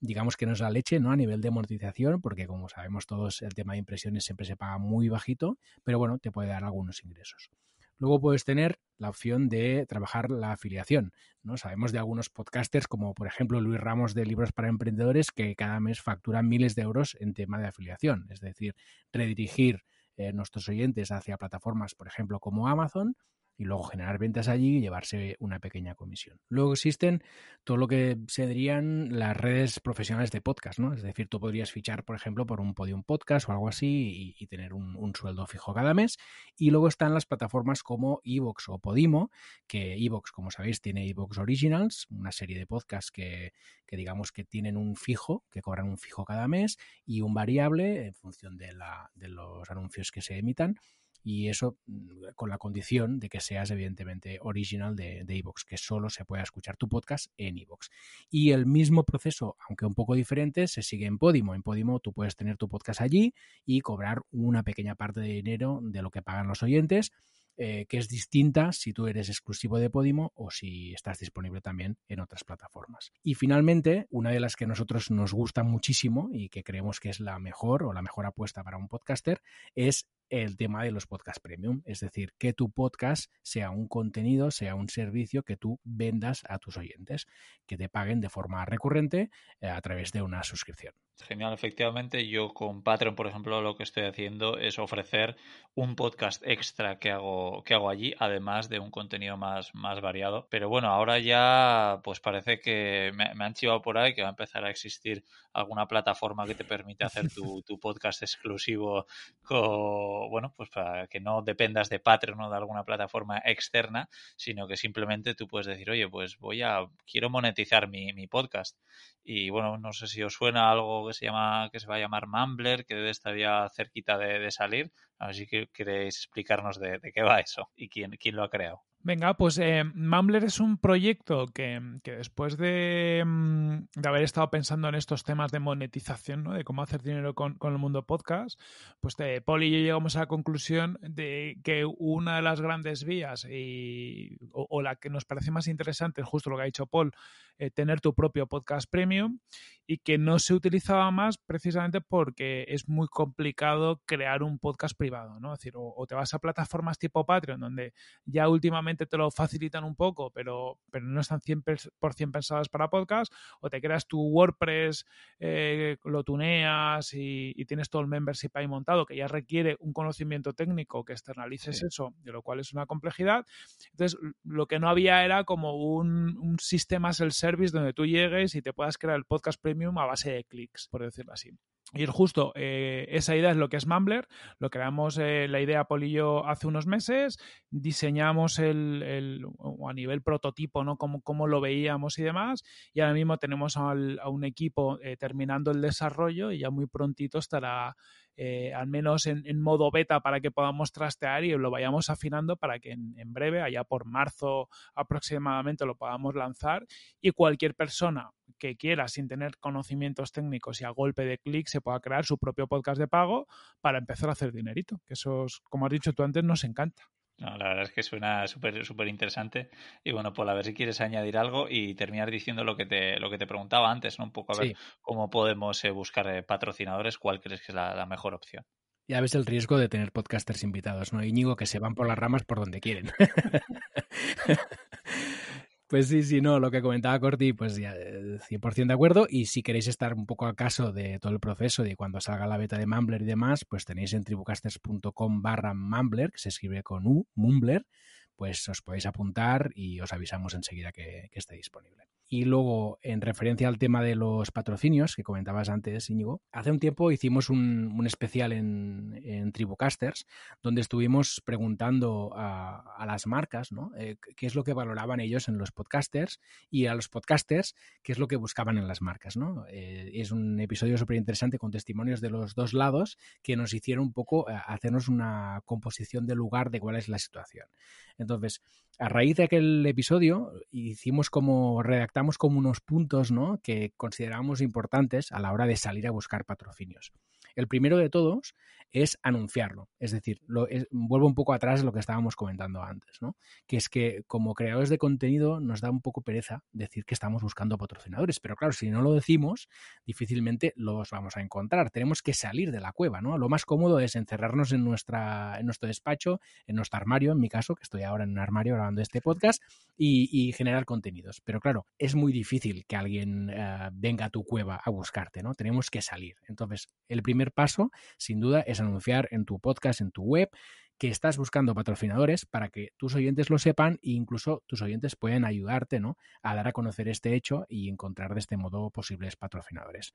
digamos que no es la leche, ¿no? A nivel de amortización, porque como sabemos todos, el tema de impresiones siempre se paga muy bajito, pero bueno, te puede dar algunos ingresos. Luego puedes tener la opción de trabajar la afiliación. ¿no? Sabemos de algunos podcasters, como por ejemplo Luis Ramos de Libros para Emprendedores, que cada mes facturan miles de euros en tema de afiliación. Es decir, redirigir eh, nuestros oyentes hacia plataformas, por ejemplo, como Amazon, y luego generar ventas allí y llevarse una pequeña comisión. Luego existen todo lo que se dirían las redes profesionales de podcast, ¿no? Es decir, tú podrías fichar, por ejemplo, por un podium podcast o algo así y, tener un, sueldo fijo cada mes. Y luego están las plataformas como Evox o Podimo, que Evox, como sabéis, tiene Evox Originals, una serie de podcasts que, que digamos que tienen un fijo, que cobran un fijo cada mes y un variable en función de, la, de los anuncios que se emitan y eso mm, con la condición de que seas evidentemente original de Evox, que solo se pueda escuchar tu podcast en Evox. Y el mismo proceso, aunque un poco diferente, se sigue en Podimo. En Podimo tú puedes tener tu podcast allí y cobrar una pequeña parte de dinero de lo que pagan los oyentes. Eh, que es distinta si tú eres exclusivo de Podimo o si estás disponible también en otras plataformas. Y finalmente, una de las que a nosotros nos gusta muchísimo y que creemos que es la mejor o la mejor apuesta para un podcaster es el tema de los podcast premium, es decir, que tu podcast sea un contenido, sea un servicio que tú vendas a tus oyentes, que te paguen de forma recurrente eh, a través de una suscripción. Genial, efectivamente. Yo con Patreon, por ejemplo, lo que estoy haciendo es ofrecer un podcast extra que hago, que hago allí, además de un contenido más, más variado. Pero bueno, ahora ya pues parece que me, han chivado por ahí que va a empezar a existir alguna plataforma que te permite hacer tu, tu podcast exclusivo con, bueno, pues para que no dependas de Patreon o de alguna plataforma externa, sino que simplemente tú puedes decir, oye, pues voy a, quiero monetizar mi, mi podcast. Y bueno, no sé si os suena algo que se llama, que se va a llamar Mumbler, que debe estar ya cerquita de, salir. A ver si queréis explicarnos de, qué va eso y quién, quién lo ha creado. Venga, pues eh, Mumbler es un proyecto que, después de, mm, de, haber estado pensando en estos temas de monetización, ¿no? de cómo hacer dinero con, el mundo podcast, pues de Paul y yo llegamos a la conclusión de que una de las grandes vías y, o, la que nos parece más interesante es justo lo que ha dicho Paul, eh, tener tu propio podcast premium y que no se utilizaba más precisamente porque es muy complicado crear un podcast privado, ¿no? Es decir, o, te vas a plataformas tipo Patreon, donde ya últimamente te lo facilitan un poco, pero, pero no están 100% pensadas para podcast, o te creas tu WordPress, eh, lo tuneas y, tienes todo el membership ahí montado, que ya requiere un conocimiento técnico que externalices eso, de lo cual es una complejidad. Entonces, lo que no había era como un, un sistema self-service donde tú llegues y te puedas crear el podcast premium a base de clics, por decirlo así. Y justo eh, esa idea es lo que es Mumbler. Lo creamos eh, la idea Polillo hace unos meses, diseñamos el, el a nivel prototipo, ¿no? Cómo, cómo, lo veíamos y demás. Y ahora mismo tenemos a un equipo eh, terminando el desarrollo y ya muy prontito estará eh, al menos en, en, modo beta para que podamos trastear y lo vayamos afinando para que en, en, breve, allá por marzo aproximadamente, lo podamos lanzar y cualquier persona que quiera, sin tener conocimientos técnicos y a golpe de clic, se pueda crear su propio podcast de pago para empezar a hacer dinerito, que eso, como has dicho tú antes, nos encanta. No, la verdad es que suena súper súper interesante. Y bueno, Paul, a ver si quieres añadir algo y terminar diciendo lo que te, lo que te preguntaba antes, ¿no? Un poco a ver sí. cómo podemos eh, buscar eh, patrocinadores, cuál crees que es la, la, mejor opción. Ya ves el riesgo de tener podcasters invitados, ¿no? Íñigo, que se van por las ramas por donde quieren. Pues sí, sí, no, lo que comentaba Corti, pues ya 100% de acuerdo. Y si queréis estar un poco al caso de todo el proceso, de cuando salga la beta de Mumbler y demás, pues tenéis en tribucasters.com barra Mumbler, que se escribe con U, Mumbler, pues os podéis apuntar y os avisamos enseguida que, que esté disponible. Y luego, en referencia al tema de los patrocinios que comentabas antes, Íñigo, hace un tiempo hicimos un, un especial en, en, Tribucasters donde estuvimos preguntando a, a las marcas ¿no? Eh, qué es lo que valoraban ellos en los podcasters y a los podcasters qué es lo que buscaban en las marcas. ¿no? Eh, es un episodio súper interesante con testimonios de los dos lados que nos hicieron un poco eh, hacernos una composición de lugar de cuál es la situación. Entonces, a raíz de aquel episodio, hicimos como, redactamos como unos puntos ¿no? que considerábamos importantes a la hora de salir a buscar patrocinios. El primero de todos es anunciarlo. Es decir, vuelvo un poco atrás de lo que estábamos comentando antes, ¿no? Que es que como creadores de contenido nos da un poco pereza decir que estamos buscando patrocinadores, pero claro, si no lo decimos, difícilmente los vamos a encontrar. Tenemos que salir de la cueva, ¿no? Lo más cómodo es encerrarnos en, nuestra, en nuestro despacho, en nuestro armario, en mi caso, que estoy ahora en un armario grabando este podcast, y, generar contenidos. Pero claro, es muy difícil que alguien uh, venga a tu cueva a buscarte, ¿no? Tenemos que salir. Entonces, el primer paso, sin duda, es anunciar en tu podcast, en tu web, que estás buscando patrocinadores para que tus oyentes lo sepan e incluso tus oyentes pueden ayudarte ¿no? a dar a conocer este hecho y encontrar de este modo posibles patrocinadores.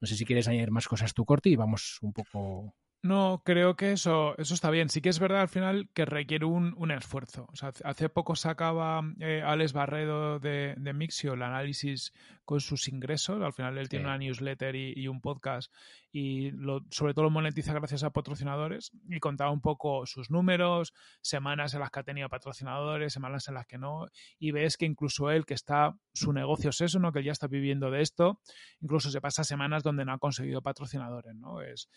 No sé si quieres añadir más cosas tú, Corti, y vamos un poco no, creo que eso, eso está bien. Sí que es verdad al final que requiere un, un esfuerzo. O sea, hace poco sacaba eh, Alex Barredo de, de, Mixio el análisis con sus ingresos. Al final él tiene una newsletter y, y, un podcast y lo, sobre todo lo monetiza gracias a patrocinadores y contaba un poco sus números, semanas en las que ha tenido patrocinadores, semanas en las que no. Y ves que incluso él, que está, su negocio es eso, ¿no? Que él ya está viviendo de esto, incluso se pasa semanas donde no ha conseguido patrocinadores, ¿no? Es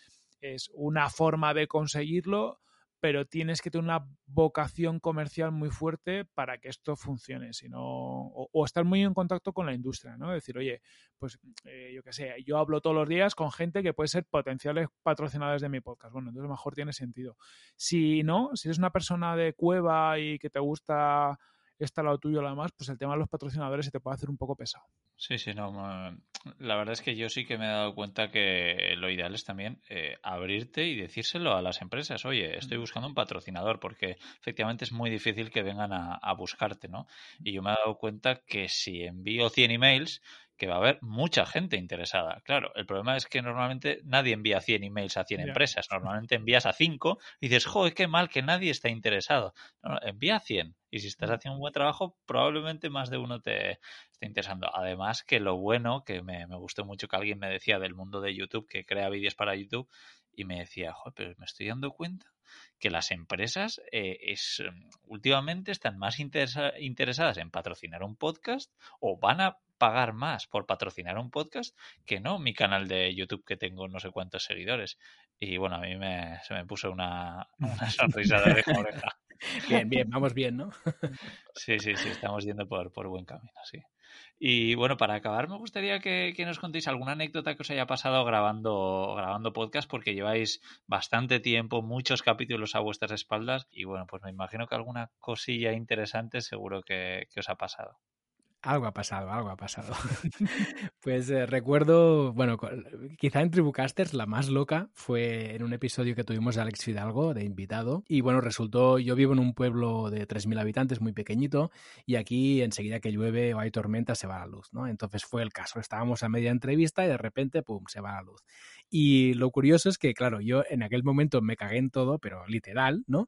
es una forma de conseguirlo, pero tienes que tener una vocación comercial muy fuerte para que esto funcione, sino, o, o estar muy en contacto con la industria, ¿no? Decir, oye, pues eh, yo qué sé, yo hablo todos los días con gente que puede ser potenciales patrocinadores de mi podcast. Bueno, entonces a lo mejor tiene sentido. Si no, si eres una persona de cueva y que te gusta está lo tuyo además, pues el tema de los patrocinadores se te puede hacer un poco pesado. Sí, sí, no. La verdad es que yo sí que me he dado cuenta que lo ideal es también eh, abrirte y decírselo a las empresas. Oye, estoy buscando un patrocinador porque efectivamente es muy difícil que vengan a, a buscarte, ¿no? Y yo me he dado cuenta que si envío 100 emails, que va a haber mucha gente interesada. Claro, el problema es que normalmente nadie envía 100 emails a 100 yeah. empresas. Normalmente envías a 5 y dices, joder, qué mal que nadie está interesado. No, envía a 100. Y si estás haciendo un buen trabajo, probablemente más de uno te esté interesando. Además, que lo bueno, que me, me gustó mucho que alguien me decía del mundo de YouTube, que crea vídeos para YouTube, y me decía, joder, pero me estoy dando cuenta que las empresas eh, es, últimamente están más interesa interesadas en patrocinar un podcast o van a pagar más por patrocinar un podcast que no mi canal de YouTube que tengo no sé cuántos seguidores. Y bueno, a mí me, se me puso una, una sonrisa de oreja oreja. Bien, bien, vamos bien, ¿no? Sí, sí, sí, estamos yendo por, por buen camino, sí. Y bueno, para acabar, me gustaría que, que, nos contéis alguna anécdota que os haya pasado grabando, grabando podcast, porque lleváis bastante tiempo, muchos capítulos a vuestras espaldas, y bueno, pues me imagino que alguna cosilla interesante seguro que, que os ha pasado. Algo ha pasado, algo ha pasado. pues eh, recuerdo, bueno, quizá en Tribucasters la más loca fue en un episodio que tuvimos de Alex Fidalgo de invitado. Y bueno, resultó, yo vivo en un pueblo de 3.000 habitantes muy pequeñito y aquí enseguida que llueve o hay tormenta se va la luz, ¿no? Entonces fue el caso. Estábamos a media entrevista y de repente, ¡pum!, se va la luz. Y lo curioso es que, claro, yo en aquel momento me cagué en todo, pero literal, ¿no?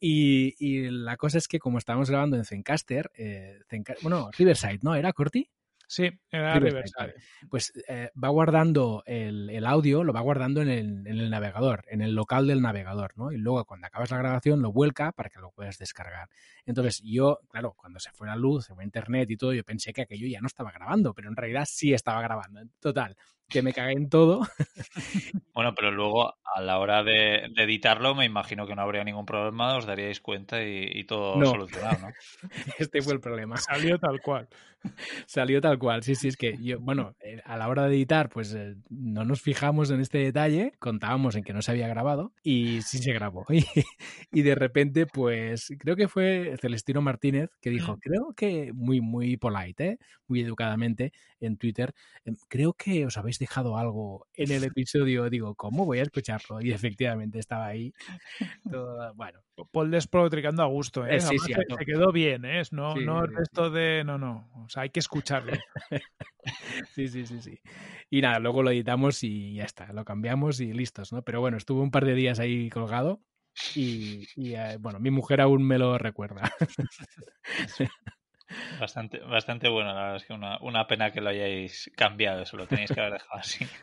Y, la cosa es que como estábamos grabando en Zencaster, eh, bueno, Riverside, ¿no? ¿Era Corti? Sí, era Riverside. Pues eh, va guardando el, audio, lo va guardando en el, en el, navegador, en el local del navegador, ¿no? Y luego cuando acabas la grabación lo vuelca para que lo puedas descargar. Entonces yo, claro, cuando se fue la luz, se fue internet y todo, yo pensé que aquello ya no estaba grabando, pero en realidad sí estaba grabando. Total, que me cagué en todo. Bueno, pero luego a la hora de, editarlo me imagino que no habría ningún problema, os daríais cuenta y, todo solucionado, ¿no? Este fue el problema. Salió tal cual. Salió tal cual, sí, sí, es que yo, bueno, eh, a la hora de editar, pues eh, no nos fijamos en este detalle, contábamos en que no se había grabado y sí se grabó. Y, de repente, pues creo que fue Celestino Martínez que dijo, creo que muy, muy polite, ¿eh? muy educadamente en Twitter, em, creo que os habéis dejado algo en el episodio. Digo, ¿cómo voy a escucharlo? Y efectivamente estaba ahí. bueno. Paul desprotricando a gusto, ¿eh? sí, sí, se, quedó bien, ¿eh? No, no el resto de. No, no. O sea, hay que escucharlo. sí, sí, sí, sí. Y nada, luego lo editamos y ya está. Lo cambiamos y listos, ¿no? Pero bueno, estuvo un par de días ahí colgado. Y, eh, bueno, mi mujer aún me lo recuerda. Bastante, bastante bueno, la verdad es que una, una pena que lo hayáis cambiado, eso lo tenéis que haber dejado así.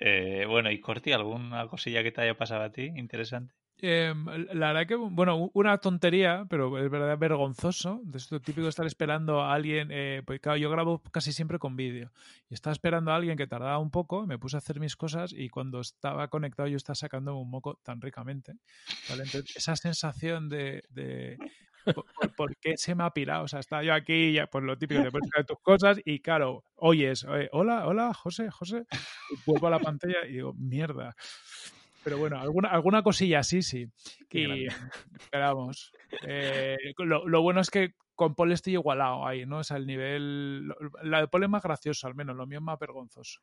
Eh, bueno, y Corti, ¿alguna cosilla que te haya pasado a ti interesante? Eh, la verdad que, bueno, una tontería, pero es verdad vergonzoso. De esto típico estar esperando a alguien. Eh, pues yo grabo casi siempre con vídeo. Y estaba esperando a alguien que tardaba un poco, me puse a hacer mis cosas y cuando estaba conectado yo estaba sacando un moco tan ricamente. Entonces, esa sensación de, por, qué se me ha pirado? O sea, estaba yo aquí, ya, pues lo típico, te pones tus cosas y claro, oyes, hola, hola, José, José, y vuelvo a la pantalla y digo, mierda. Pero bueno, alguna, alguna cosilla sí, sí. y esperamos. Eh, lo, bueno es que con Paul estoy igualado ahí, ¿no? O sea, el nivel. La de Paul es más gracioso, al menos, lo mío es más vergonzoso.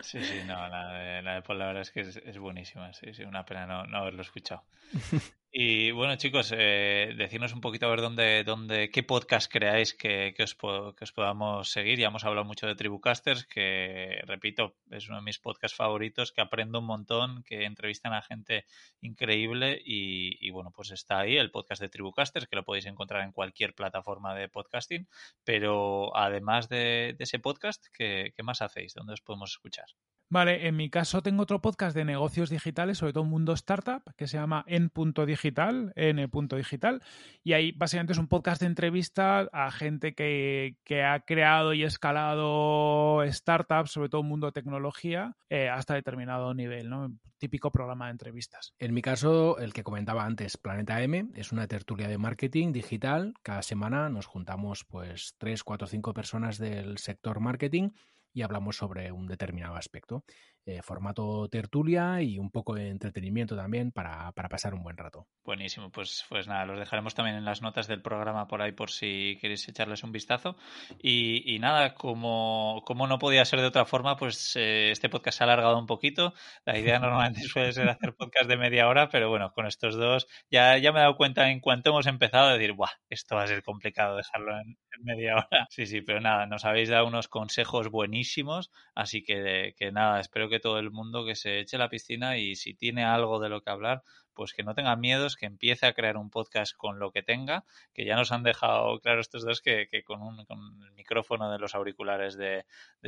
Sí, sí, no, la de, la de Paul la verdad es que es, buenísima, sí, sí, una pena no, no haberlo escuchado. Y bueno, chicos, eh, un poquito a ver dónde, dónde, qué podcast creáis que, que, os, que os podamos seguir. Ya hemos hablado mucho de Tribucasters, que repito, es uno de mis podcasts favoritos, que aprendo un montón, que entrevistan a gente increíble y, bueno, pues está ahí el podcast de Tribucasters, que lo podéis encontrar en cualquier plataforma de podcasting. Pero además de, ese podcast, ¿qué, ¿qué más hacéis? ¿Dónde os podemos escuchar? Vale, en mi caso tengo otro podcast de negocios digitales, sobre todo mundo startup, que se llama En.digital, N.digital, y ahí básicamente es un podcast de entrevistas a gente que, ha creado y escalado startups, sobre todo mundo tecnología, eh, hasta determinado nivel, ¿no? Típico programa de entrevistas. En mi caso, el que comentaba antes, Planeta M, es una tertulia de marketing digital. Cada semana nos juntamos pues tres, cuatro, cinco personas del sector marketing y hablamos sobre un determinado aspecto. Eh, formato tertulia y un poco de entretenimiento también para, pasar un buen rato. Buenísimo, pues, pues nada, los dejaremos también en las notas del programa por ahí por si queréis echarles un vistazo. Y, nada, como, como, no podía ser de otra forma, pues eh, este podcast se ha alargado un poquito. La idea normalmente suele ser hacer podcast de media hora, pero bueno, con estos dos ya, ya me he dado cuenta en cuanto hemos empezado de decir, ¡buah! Esto va a ser complicado dejarlo en, media hora. Sí, sí, pero nada, nos habéis dado unos consejos buenísimos, así que, que nada, espero que todo el mundo que se eche la piscina y si tiene algo de lo que hablar, pues que no tenga miedos, que empiece a crear un podcast con lo que tenga, que ya nos han dejado claro estos dos que, con, un, con el micrófono de los auriculares de,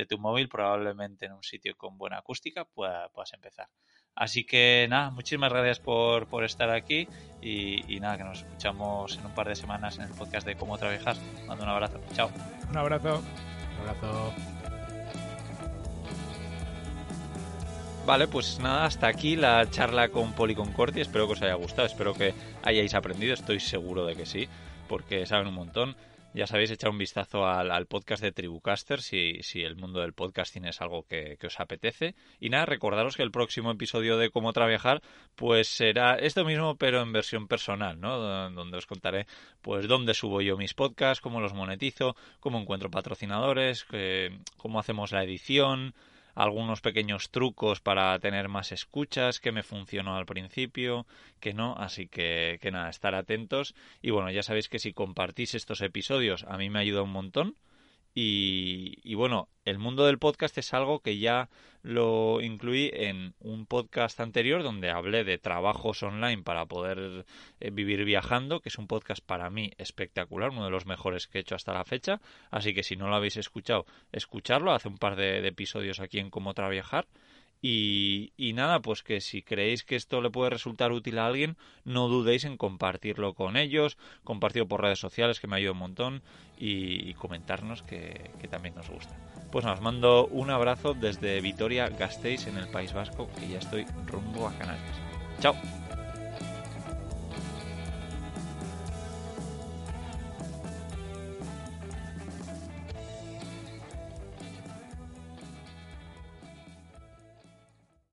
tu móvil, probablemente en un sitio con buena acústica, puedas empezar. Así que nada, muchísimas gracias por, por estar aquí y, y, nada, que nos escuchamos en un par de semanas en el podcast de Cómo Trabajar. Mando un abrazo. Chao. Un abrazo. Un abrazo. Vale, pues nada, hasta aquí la charla con Poli Concordia. Espero que os haya gustado, espero que hayáis aprendido, estoy seguro de que sí, porque saben un montón. ya sabéis, echar un vistazo al, podcast de Tribucaster si, si, el mundo del podcasting es algo que, os apetece. Y nada, recordaros que el próximo episodio de Cómo Trabajar pues será esto mismo pero en versión personal, ¿no? Donde os contaré pues dónde subo yo mis podcasts, cómo los monetizo, cómo encuentro patrocinadores, cómo hacemos la edición, algunos pequeños trucos para tener más escuchas, que me funcionó al principio, que no, así que, que nada, estar atentos. Y bueno, ya sabéis que si compartís estos episodios a mí me ayuda un montón y, bueno, el mundo del podcast es algo que ya lo incluí en un podcast anterior donde hablé de trabajos online para poder eh, vivir viajando, que es un podcast para mí espectacular, uno de los mejores que he hecho hasta la fecha. Así que si no lo habéis escuchado, escucharlo. Hace un par de, de episodios aquí en Cómo Trabajar. Y, nada, pues que si creéis que esto le puede resultar útil a alguien, no dudéis en compartirlo con ellos, compartirlo por redes sociales, que me ayuda un montón, y, comentarnos que, que, también nos gusta. Pues nada, os mando un abrazo desde Vitoria Gasteiz en el País Vasco, y ya estoy rumbo a Canarias. ¡Chao!